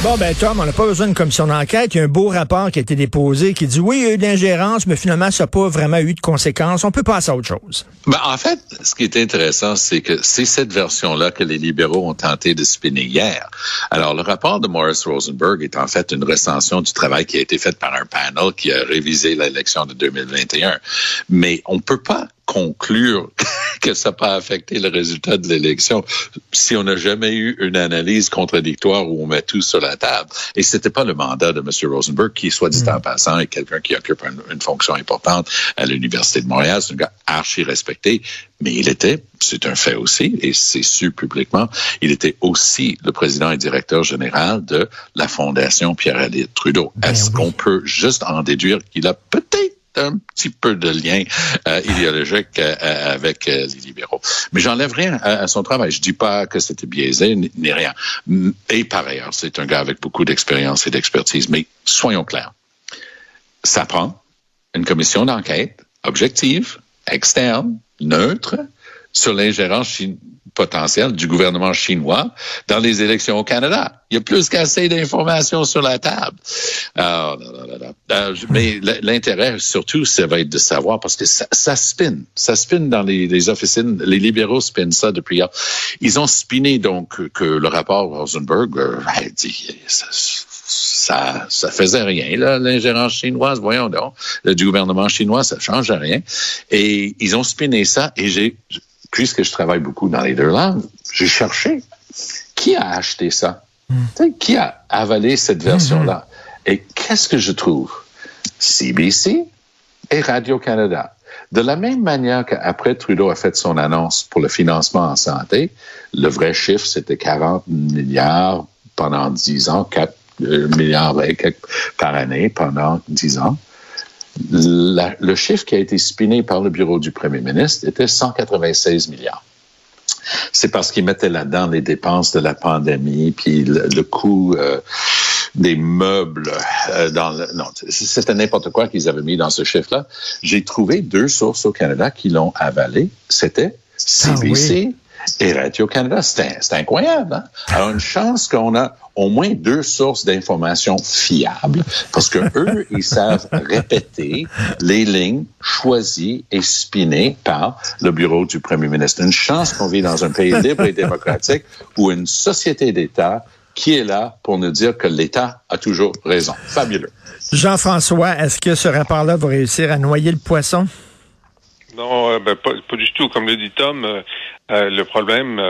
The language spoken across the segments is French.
Bon, ben Tom, on n'a pas besoin d'une commission d'enquête. Il y a un beau rapport qui a été déposé qui dit oui, il y a eu de l'ingérence, mais finalement, ça n'a pas vraiment eu de conséquences. On peut passer à autre chose. Ben, en fait, ce qui est intéressant, c'est que c'est cette version-là que les libéraux ont tenté de spinner hier. Alors, le rapport de Morris Rosenberg est en fait une recension du travail qui a été fait par un panel qui a révisé l'élection de 2021. Mais on peut pas conclure que ça n'a pas affecté le résultat de l'élection si on n'a jamais eu une analyse contradictoire où on met tout sur la table. Et c'était pas le mandat de M. Rosenberg, qui, soit dit en mm. passant, est quelqu'un qui occupe une, fonction importante à l'Université de Montréal. C'est un gars archi respecté, mais il était, c'est un fait aussi, et c'est su publiquement, il était aussi le président et directeur général de la Fondation Pierre-Éliott Trudeau. Ben Est-ce qu'on peut juste en déduire qu'il a peut-être un petit peu de lien euh, idéologique euh, euh, avec les libéraux. Mais j'enlève rien à, son travail. Je dis pas que c'était biaisé ni, rien. Et par ailleurs, c'est un gars avec beaucoup d'expérience et d'expertise. Mais soyons clairs, ça prend une commission d'enquête objective, externe, neutre, sur l'ingérence potentielle du gouvernement chinois dans les élections au Canada. Il y a plus qu'assez d'informations sur la table. Ah, euh, mais l'intérêt, surtout, ça va être de savoir, parce que ça, ça spin. Ça spin dans les, officines. Les libéraux spinent ça depuis hier. Ils ont spiné, donc, que le rapport Rosenberg euh, dit... Ça, ça, faisait rien, l'ingérence chinoise, voyons donc, du gouvernement chinois, ça change rien. Et ils ont spiné ça, et j'ai, puisque je travaille beaucoup dans les deux langues, j'ai cherché qui a acheté ça? Hmm. Qui a avalé cette version-là? Hmm. Et qu'est-ce que je trouve? CBC et Radio-Canada. De la même manière qu'après Trudeau a fait son annonce pour le financement en santé, le vrai chiffre, c'était 40 milliards pendant 10 ans, 4 euh, milliards par année pendant 10 ans le chiffre qui a été spiné par le bureau du premier ministre était 196 milliards. C'est parce qu'ils mettaient là-dedans les dépenses de la pandémie, puis le, coût euh, des meubles euh, dans le, non, c'était n'importe quoi qu'ils avaient mis dans ce chiffre-là. J'ai trouvé deux sources au Canada qui l'ont avalé. C'était CBC ah et Radio-Canada. C'est incroyable. Hein? Alors, une chance qu'on a au moins deux sources d'informations fiables, parce que eux, ils savent répéter les lignes choisies et spinées par le bureau du premier ministre. Une chance qu'on vit dans un pays libre et démocratique où une société d'État qui est là pour nous dire que l'État a toujours raison. Fabuleux. Jean-François, est-ce que ce rapport-là va réussir à noyer le poisson? Non, euh, ben, pas, du tout. Comme le dit Tom, euh, euh, le problème,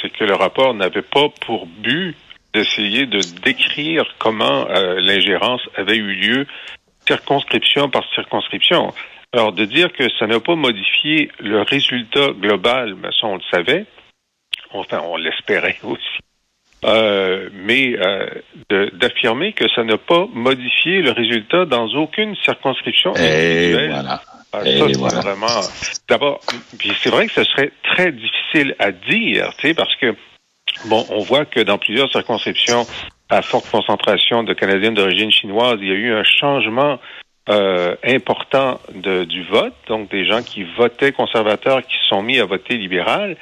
c'est que le rapport n'avait pas pour but d'essayer de décrire comment l'ingérence avait eu lieu circonscription par circonscription. Alors, de dire que ça n'a pas modifié le résultat global, mais ça, on le savait. Enfin, on l'espérait aussi. mais d'affirmer que ça n'a pas modifié le résultat dans aucune circonscription Et voilà. Ah, ça, c'est vraiment. D'abord, puis c'est vrai que ce serait très difficile à dire, tu sais, parce que bon, on voit que dans plusieurs circonscriptions à forte concentration de Canadiens d'origine chinoise, il y a eu un changement euh, important de, du vote, donc des gens qui votaient conservateurs qui se sont mis à voter libéral.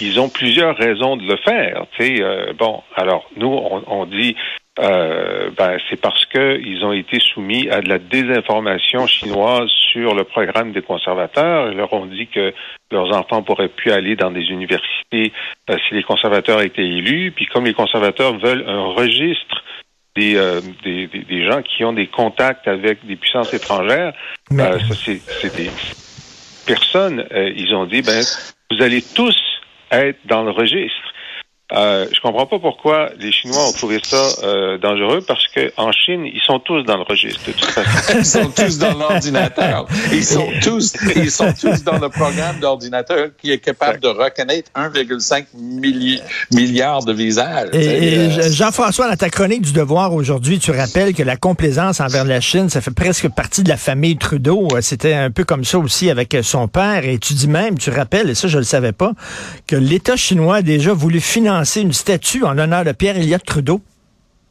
Ils ont plusieurs raisons de le faire. Tu sais, euh, bon, alors nous, on, on dit euh, ben, c'est parce qu'ils ont été soumis à de la désinformation chinoise sur le programme des conservateurs. Ils leur ont dit que leurs enfants pourraient plus aller dans des universités euh, si les conservateurs étaient élus. Puis comme les conservateurs veulent un registre des, euh, des, des, gens qui ont des contacts avec des puissances étrangères, ça c'est des personnes. ils ont dit ben vous allez tous être dans le registre. Euh, je comprends pas pourquoi les Chinois ont trouvé ça euh, dangereux parce que en Chine, ils sont tous dans le registre. ils sont tous dans l'ordinateur. Ils sont tous, ils sont tous dans le programme d'ordinateur qui est capable de reconnaître 1,5 milliard de visages. Et, euh, Jean-François, dans ta chronique du Devoir aujourd'hui, tu rappelles que la complaisance envers la Chine, ça fait presque partie de la famille Trudeau. C'était un peu comme ça aussi avec son père. Et tu dis même, tu rappelles, et ça je le savais pas, que l'État chinois a déjà voulu financer une statue en l'honneur de Pierre Elliott Trudeau?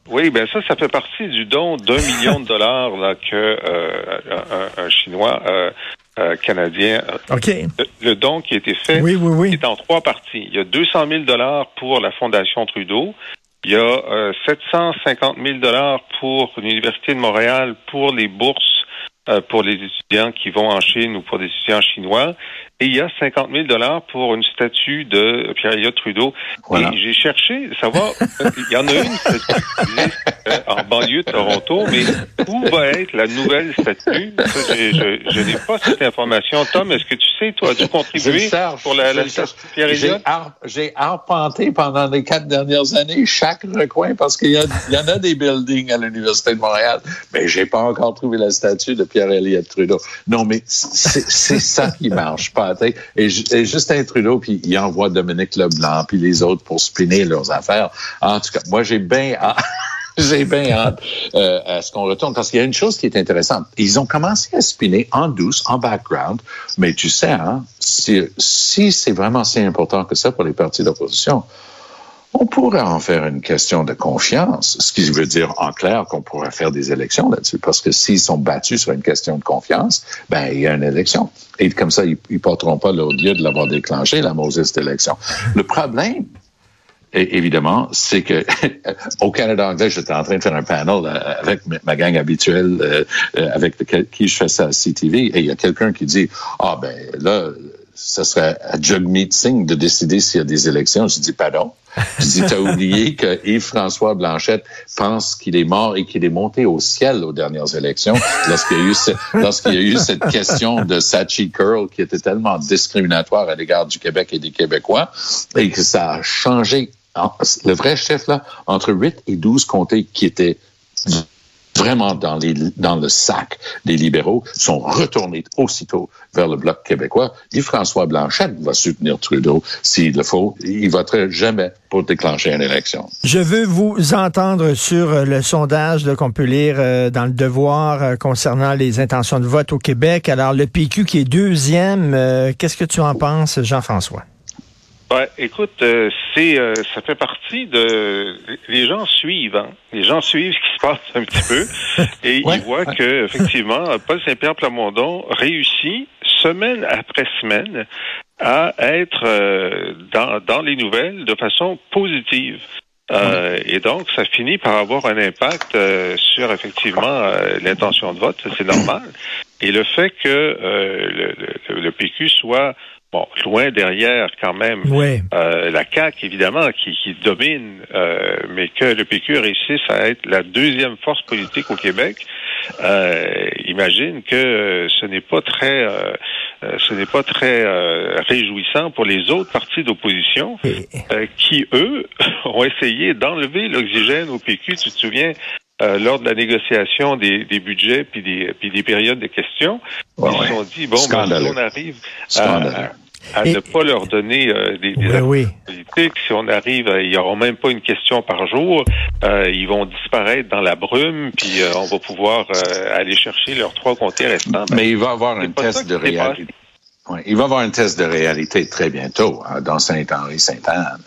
Oui, ben ça, ça fait partie du don d'un million de dollars là, que euh, un, un, Chinois euh, euh, canadien. OK. Le, le, don qui a été fait oui, oui, oui. est en trois parties. Il y a 200 000 dollars pour la Fondation Trudeau. Il y a euh, 750 000 dollars pour l'Université de Montréal pour les bourses pour les étudiants qui vont en Chine ou pour des étudiants chinois. Et il y a 50 000 dollars pour une statue de Pierre-Éliott Trudeau. Voilà. Et j'ai cherché, savoir, il y en a une statue euh, en banlieue de Toronto, mais où va être la nouvelle statue? Ça, je, je, je n'ai pas cette information. Tom, est-ce que tu sais, toi, as-tu contribué pour la, la statue de Pierre-Éliott? J'ai arpenté pendant les quatre dernières années chaque recoin parce qu'il y, y, en a des buildings à l'Université de Montréal, mais j'ai pas encore trouvé la statue de Pierre-Éliott Trudeau. Non, mais c'est ça qui marche pas. Et, Justin Trudeau, puis il envoie Dominique Leblanc, puis les autres pour spinner leurs affaires. En tout cas, moi, j'ai bien. J'ai bien hâte euh, à ce qu'on retourne parce qu'il y a une chose qui est intéressante. Ils ont commencé à spinner en douce, en background, mais tu sais, hein, si c'est vraiment si important que ça pour les partis d'opposition, on pourrait en faire une question de confiance, ce qui veut dire en clair qu'on pourrait faire des élections là-dessus, parce que s'ils sont battus sur une question de confiance, ben il y a une élection. Et comme ça, ils ne porteront pas l'odieux de l'avoir déclenché, la Moses élection. Le problème, évidemment, c'est que au Canada anglais, j'étais en train de faire un panel avec ma gang habituelle, euh, avec qui je fais ça à CTV, et il y a quelqu'un qui dit, ah ben là, ce serait à Jagmeet Singh de décider s'il y a des élections. Je dis, pardon. Je dis, t'as oublié que Yves-François Blanchette pense qu'il est mort et qu'il est monté au ciel aux dernières élections lorsqu'il y a eu, lorsqu'il y a eu cette question de Sachi Curl qui était tellement discriminatoire à l'égard du Québec et des Québécois et que ça a changé le vrai chef là entre 8 et 12 comtés qui étaient vraiment dans, les, dans le sac des libéraux, sont retournés aussitôt vers le Bloc québécois. Et François Blanchette va soutenir Trudeau s'il le faut. Il voterait jamais pour déclencher une élection. Je veux vous entendre sur euh, le sondage qu'on peut lire euh, dans le Devoir euh, concernant les intentions de vote au Québec. Alors, le PQ qui est deuxième, qu'est-ce que tu en penses, Jean-François? Ouais, écoute, euh, c'est euh, ça fait partie de les gens suivent, hein. les gens suivent ce qui se passe un petit peu et ouais, ils voient ouais. que effectivement Paul Saint-Pierre Plamondon réussit semaine après semaine à être euh, dans dans les nouvelles de façon positive. Euh, et donc, ça finit par avoir un impact euh, sur effectivement euh, l'intention de vote, c'est normal. Et le fait que le, le, le, PQ soit bon, loin derrière quand même euh, la CAQ, évidemment, qui, qui domine, euh, mais que le PQ réussisse à être la deuxième force politique au Québec, euh, imagine que ce n'est pas très euh, ce n'est pas très euh, réjouissant pour les autres partis d'opposition euh, qui, eux, ont essayé d'enlever l'oxygène au PQ. Tu te souviens, euh, lors de la négociation des, des budgets puis des, puis des périodes de questions, ouais, ils se ouais. sont dit, bon, ben, si on arrive à, à Et- ne pas leur donner euh, des, des Oui, si on arrive, à- ils n'auront même pas une question par jour, euh, ils vont disparaître dans la brume, puis euh, on va pouvoir euh, aller chercher leurs trois comtés restants. Ben, Mais il va avoir un test de réalité. Ouais, il va avoir un test de réalité très bientôt hein, dans Saint-Henri-Sainte-Anne.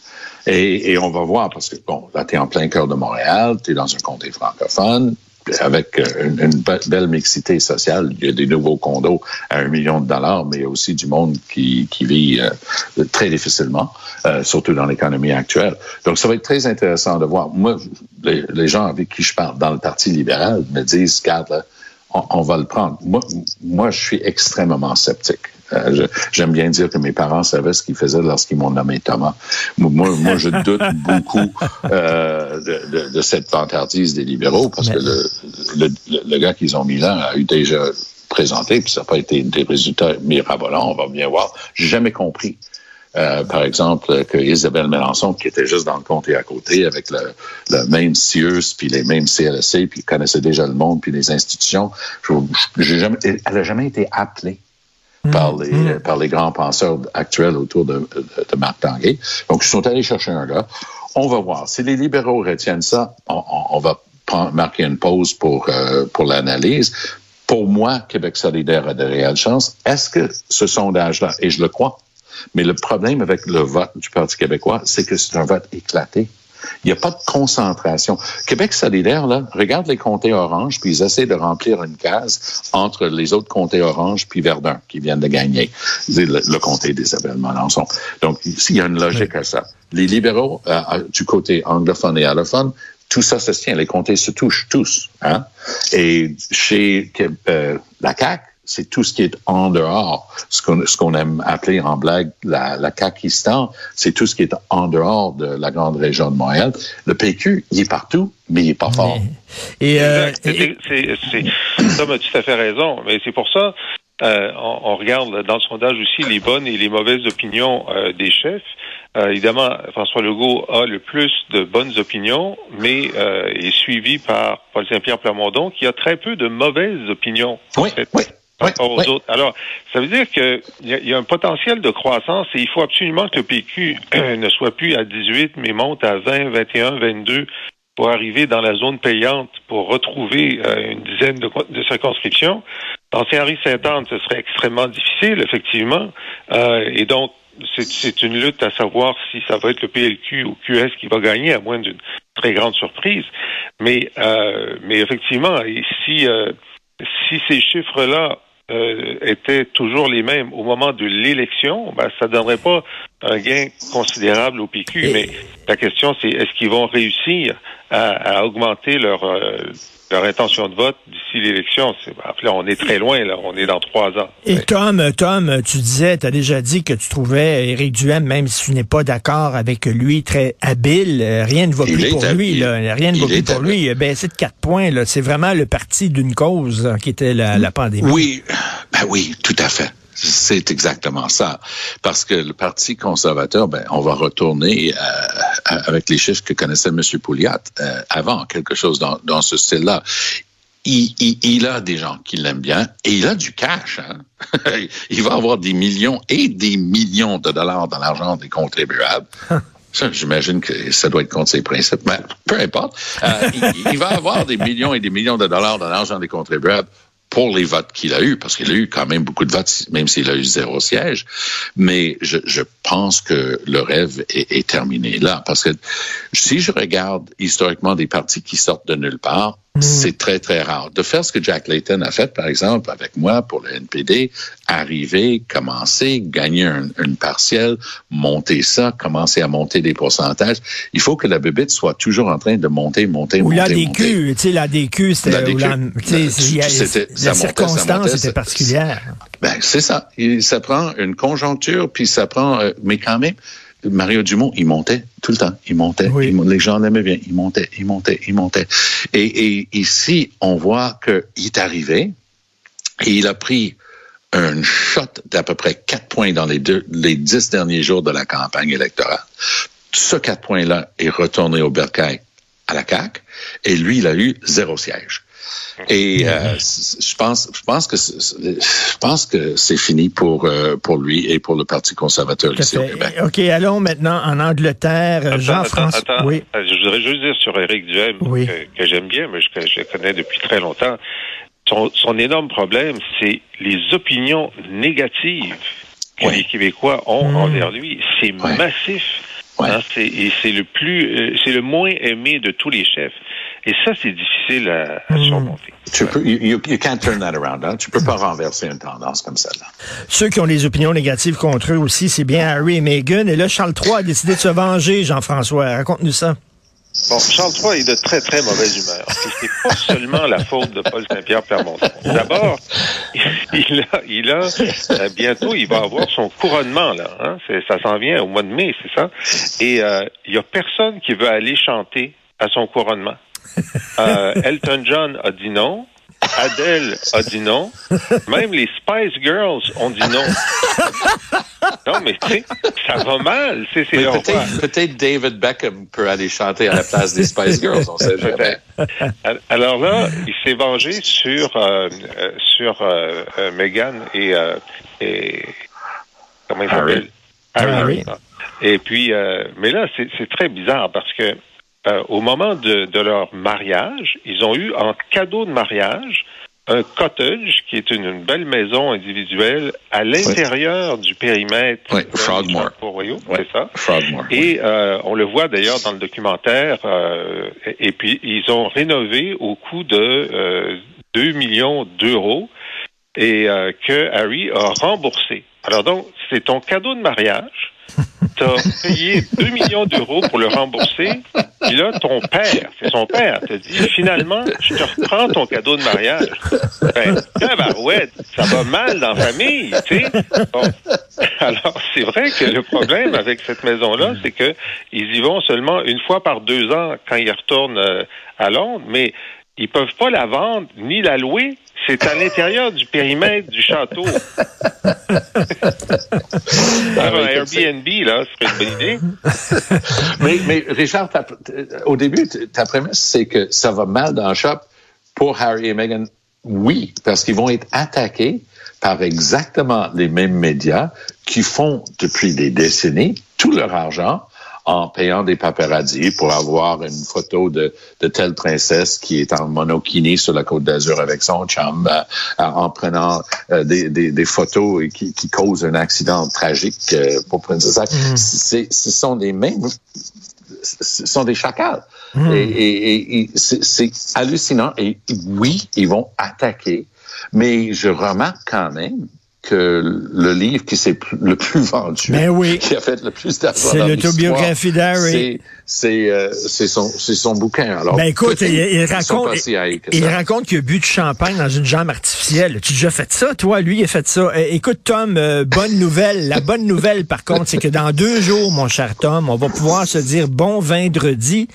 Et, et on va voir, parce que, bon, là, tu es en plein cœur de Montréal, tu es dans un comté francophone, avec euh, une, une be- belle mixité sociale. Il y a des nouveaux condos à un million de dollars, mais il y a aussi du monde qui, qui vit euh, très difficilement, euh, surtout dans l'économie actuelle. Donc, ça va être très intéressant de voir. Moi, les, gens avec qui je parle dans le Parti libéral me disent, regarde, on, on va le prendre. Moi, moi, je suis extrêmement sceptique. Euh, J'aime bien dire que mes parents savaient ce qu'ils faisaient lorsqu'ils m'ont nommé Thomas. Moi, moi, je doute beaucoup euh, de, de, de cette vantardise des libéraux parce que le, le, le- le gars qu'ils ont mis là a eu déjà présenté, puis ça n'a pas été des résultats mirabolants, on va bien voir. J'ai jamais compris. Euh, par exemple, que Isabelle Mélenchon, qui était juste dans le comté à côté, avec le, le même CIUS, puis les mêmes CLSC, puis connaissait déjà le monde, puis les institutions, je- j'ai jamais, elle n'a jamais été appelée par les, Mm. par les grands penseurs actuels autour de, de, de Marc Tanguay. Donc, ils sont allés chercher un gars. On va voir. Si les libéraux retiennent ça, on, on- on va prendre- marquer une pause pour, euh, pour l'analyse. Pour moi, Québec solidaire a de réelles chances. Est-ce que ce sondage-là, et je le crois, mais le problème avec le vote du Parti québécois, c'est que c'est un vote éclaté. Il n'y a pas de concentration. Québec solidaire, là, regarde les comtés orange, puis ils essaient de remplir une case entre les autres comtés orange puis Verdun qui viennent de gagner. Le, le comté d'Isabelle Melançon. Donc, il y a une logique à ça. Les libéraux, euh, du côté anglophone et allophone, tout ça se tient. Les comtés se touchent tous. Hein? Et chez euh, la CAQ, c'est tout ce qui est en dehors, ce qu'on ce qu'on aime appeler en blague la, la c'est tout ce qui est en dehors de la grande région de Montréal. Le PQ, il est partout, mais il est pas fort. Et, euh, c'est, ça, tout à fait raison. Mais c'est pour ça, euh, on, regarde dans le sondage aussi les bonnes et les mauvaises opinions euh, des chefs. Euh, évidemment, François Legault a le plus de bonnes opinions, mais est suivi par Paul Saint-Pierre Plamondon, qui a très peu de mauvaises opinions. Oui, oui. Alors, ça veut dire qu'il y, y, a un potentiel de croissance et il faut absolument que le PQ ne soit plus à 18, mais monte à 20, 21, 22 pour arriver dans la zone payante pour retrouver euh, une dizaine de, de circonscriptions. Dans Saint-Henri-Saint-Anne, ce serait extrêmement difficile, effectivement. Euh, et donc, c'est une lutte à savoir si ça va être le PLQ ou QS qui va gagner, à moins d'une très grande surprise. Mais, euh, mais effectivement, si, si ces chiffres-là euh, étaient toujours les mêmes au moment de l'élection, ben, ça donnerait pas un gain considérable au PQ. Mais la question, c'est est-ce qu'ils vont réussir à, augmenter leur, euh, leur intention de vote d'ici l'élection. Là, on est très loin, là. On est dans trois ans. Et Tom, Tom, tu disais, tu as déjà dit que tu trouvais Éric Duhem, même si tu n'es pas d'accord avec lui, très habile. Euh, rien ne va plus pour lui, là. Rien ne va plus pour lui. Il a baissé de quatre points, là. C'est vraiment le parti d'une cause qui était la, la pandémie. Oui, ben oui, tout à fait. C'est exactement ça. Parce que le Parti conservateur, ben, on va retourner euh, avec les chiffres que connaissait M. Pouliat euh, avant, quelque chose dans, dans ce style-là. Il, il, il, a des gens qui l'aiment bien et il a du cash. Hein? il va avoir des millions et des millions de dollars dans l'argent des contribuables. J'imagine que ça doit être contre ses principes, mais peu importe. Euh, il, il, va avoir des millions et des millions de dollars dans l'argent des contribuables pour les votes qu'il a eu, parce qu'il a eu quand même beaucoup de votes, même s'il a eu zéro siège. Mais je, je pense que le rêve est, est, terminé là, parce que si je regarde historiquement des partis qui sortent de nulle part, Mm. C'est très, très rare. De faire ce que Jack Layton a fait, par exemple, avec moi pour le NPD, arriver, commencer, gagner un, une partielle, monter ça, commencer à monter des pourcentages, il faut que la bébête soit toujours en train de monter, monter, ou monter. Ou l'ADQ, tu sais, l'ADQ, c'était, la, la circonstance était particulière. Ben, c'est ça. ça prend une conjoncture, puis ça prend, euh, mais quand même, Mario Dumont, il montait tout le temps. Il montait. les gens l'aimaient bien. Il montait, il montait, il montait. Et, ici, on voit qu'il est arrivé et il a pris un shot d'à peu près quatre points dans les, deux, les dix derniers jours de la campagne électorale. Ce quatre points-là est retourné au Bercail à la CAQ et lui, il a eu zéro siège. Et euh, je pense, je pense que je pense que c'est fini pour euh, pour lui et pour le Parti conservateur ici au Québec. Ok, allons maintenant en Angleterre. Jean-François. Oui. Euh, je voudrais juste dire sur Éric Duhem que, j'aime bien, mais que je connais depuis très longtemps. Son, son énorme problème, c'est les opinions négatives que les Québécois ont hmm. envers lui. C'est massif. Hein, et c'est le plus, c'est le moins aimé de tous les chefs. Et ça, c'est difficile à, à hmm. surmonter. Tu peux, you, you, can't turn that around. Hein? Tu peux pas renverser une tendance comme ça. Là. Ceux qui ont des opinions négatives contre eux aussi, c'est bien Harry et Meghan. Et là, Charles III a décidé de se venger, Jean-François. Raconte-nous ça. Bon, Charles III est de très, très mauvaise humeur. C'est pas seulement la faute de Paul Saint-Pierre Plamondon. D'abord, il a, il a euh, bientôt, il va avoir son couronnement, là. Hein? Ça s'en vient au mois de mai, c'est ça? Et euh, il y a personne qui veut aller chanter à son couronnement. Euh, Elton John a dit non. Adele a dit non. Même les Spice Girls ont dit non. non, mais tu sais, ça va mal. Peut-être peut David Beckham peut aller chanter à la place des Spice Girls, on sait jamais. Alors là, il s'est vengé sur, euh, euh sur euh, euh, Meghan et, et, comment il s'appelle? Harry. Et puis, mais là, c'est très bizarre parce que euh, au moment de, de, leur mariage, ils ont eu en cadeau de mariage un cottage, qui est une, une belle maison individuelle, à l'intérieur du périmètre Oui, de Frogmore. C'est ça. Frogmore. Et euh, on le voit d'ailleurs dans le documentaire. euh, et, et puis ils ont rénové au coût de euh, 2 millions d'euros et euh, que Harry a remboursé. Alors donc, c'est ton cadeau de mariage. Tu as payé 2 millions d'euros pour le rembourser. Puis là, ton père, c'est son père, te dit finalement, je te reprends ton cadeau de mariage. Ben, tabarouette, ça va mal dans la famille, tu sais. Bon. Alors, c'est vrai que le problème avec cette maison-là, c'est que ils y vont seulement une fois par deux ans quand ils retournent euh, à Londres, mais ils peuvent pas la vendre ni la louer. C'est à l'intérieur du périmètre du château. Alors, un Airbnb, là, ce serait une bonne idée. mais, mais Richard, ta- au début, ta prémisse, c'est que ça va mal dans le shop pour Harry et Meghan. Oui, parce qu'ils vont être attaqués par exactement les mêmes médias qui font depuis des décennies tout leur argent en payant des paparazzis pour avoir une photo de, de telle princesse qui est en monokini sur la côte d'Azur avec son chum, euh, en prenant euh, des, des, des photos qui, qui causent un accident tragique euh, pour Princess Diana. C'est- Ce sont des mêmes ce sont des chacals. Et, et- et- et c'est hallucinant. Et oui, ils vont attaquer. Mais je remarque quand même que le livre qui s'est le plus vendu, Ben oui. qui a fait le plus d'argent C'est l'autobiographie d'Harry. c'est- euh, son, c'est son bouquin. Alors, Ben écoute, il, raconte, il raconte qu'il a bu du champagne dans une jambe artificielle. Tu as déjà fait ça, toi? Lui, il a fait ça. Eh, écoute, Tom, euh, bonne nouvelle. La bonne nouvelle, par contre, c'est que dans deux jours, mon cher Tom, on va pouvoir se dire bon vendredi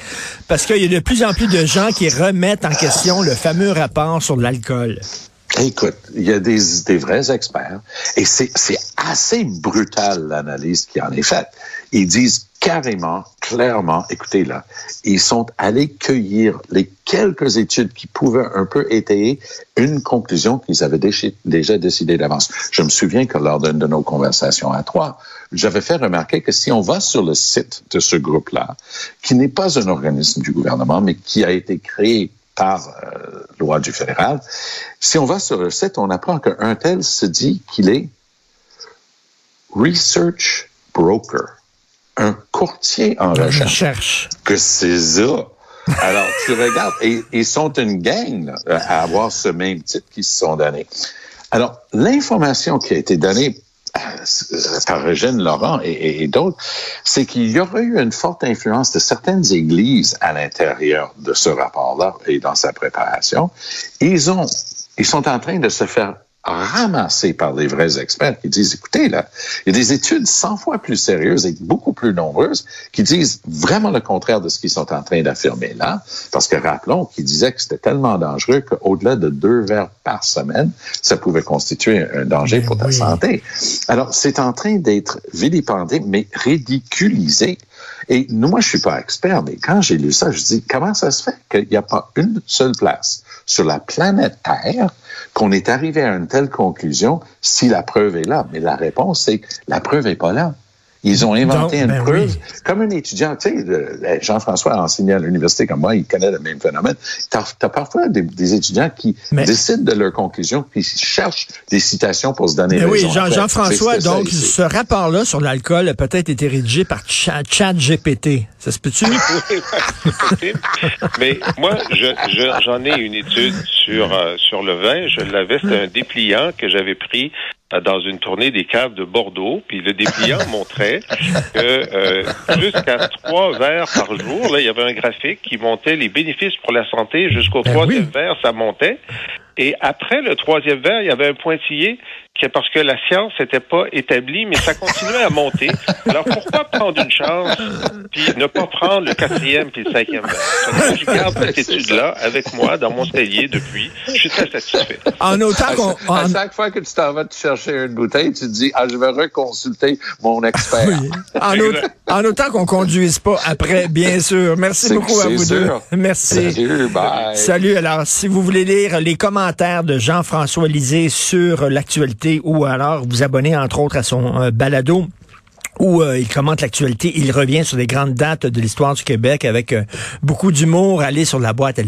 parce qu'il y a de plus en plus de gens qui remettent en question le fameux rapport sur l'alcool. Écoute, il y a des, des vrais experts et c'est assez brutal l'analyse qui en est faite. Ils disent carrément, clairement, écoutez là, ils sont allés cueillir les quelques études qui pouvaient un peu étayer une conclusion qu'ils avaient déjà décidé d'avance. Je me souviens que lors d'une de nos conversations à trois, j'avais fait remarquer que si on va sur le site de ce groupe-là, qui n'est pas un organisme du gouvernement, mais qui a été créé par euh, loi du fédéral, si on va sur le site, on apprend qu'un tel se dit qu'il est research broker, un courtier en recherche. Recherche. Que c'est ça. Alors, tu regardes, et ils sont une gang là, à avoir ce même titre qu'ils se sont donnés. Alors, l'information qui a été donnée par Eugène Laurent et d'autres, c'est qu'il y aurait eu une forte influence de certaines églises à l'intérieur de ce rapport-là et dans sa préparation. Ils ont, ils sont en train de se faire ramasser par les vrais experts qui disent, écoutez, là, il y a des études 100 fois plus sérieuses et beaucoup plus nombreuses qui disent vraiment le contraire de ce qu'ils sont en train d'affirmer là. Parce que rappelons qu'ils disaient que c'était tellement dangereux qu'au-delà de deux verres par semaine, ça pouvait constituer un danger pour ta oui. santé. Alors, c'est en train d'être vilipendé, mais ridiculisé. Et moi, je suis pas expert, mais quand j'ai lu ça, je dis, comment ça se fait qu'il n'y a pas une seule place sur la planète Terre qu'on est arrivé à une telle conclusion si la preuve est là? Mais la réponse, c'est que la preuve n'est pas là. Ils ont inventé Donc, une ben preuve. oui. Comme un étudiant, tu sais, Jean-François a enseigné à l'université comme moi, il connaît le même phénomène. Tu as, parfois des, des étudiants qui Mais- décident de leur conclusion, puis ils cherchent des citations pour se donner Mais oui, raison après. Jean-François, donc, ce rapport-là sur l'alcool a peut-être été rédigé par Chat GPT. Ça se peut-tu? Oui, c'est possible. Mais moi, je- je- j'en ai une étude sur euh, sur le vin. Je l'avais, c'était un dépliant que j'avais pris dans une tournée des caves de Bordeaux. Puis le dépliant montrait que euh, jusqu'à trois verres par jour, là, il y avait un graphique qui montait les bénéfices pour la santé. Jusqu'au Ben troisième oui. verre, ça montait. Et après le troisième verre, il y avait un pointillé qui, parce que la science n'était pas établie, mais ça continuait à monter. Alors pourquoi prendre une chance puis ne pas prendre le quatrième puis le cinquième? Donc, Je garde cette étude-là avec moi dans mon cellier depuis. Je suis très satisfait. En autant À, qu'on... à en- chaque fois que tu t'en vas te chercher une bouteille, tu te dis, ah, je vais reconsulter mon expert. Oui. En, autant- en autant qu'on conduise pas après, bien sûr. Merci beaucoup à vous deux. Merci. Salut, bye. Salut. Alors, si vous voulez lire les commentaires de Jean-François Lisée sur ou alors vous abonner entre autres à son euh, balado où euh, il commente l'actualité, il revient sur les grandes dates de l'histoire du Québec avec euh, beaucoup d'humour, allez sur la boîte